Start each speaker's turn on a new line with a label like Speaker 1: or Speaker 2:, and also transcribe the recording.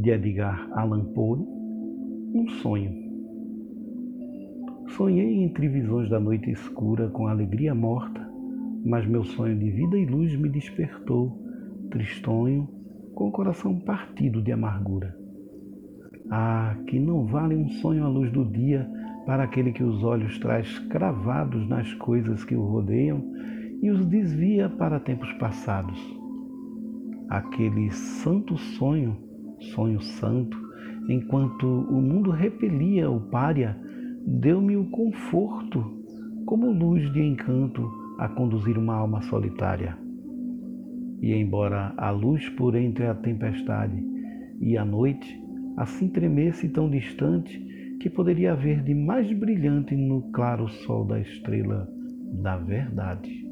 Speaker 1: de Edgar Allan Poe, um sonho. Sonhei entre visões da noite escura com alegria morta, mas meu sonho de vida e luz me despertou, tristonho, com o coração partido de amargura. Ah, que não vale um sonho à luz do dia para aquele que os olhos traz cravados nas coisas que o rodeiam e os desvia para tempos passados. Aquele santo sonho, sonho santo, enquanto o mundo repelia o pária, deu-me o conforto, como luz de encanto a conduzir uma alma solitária. E embora a luz por entre a tempestade e a noite assim tremesse tão distante que poderia haver de mais brilhante no claro sol da estrela da verdade.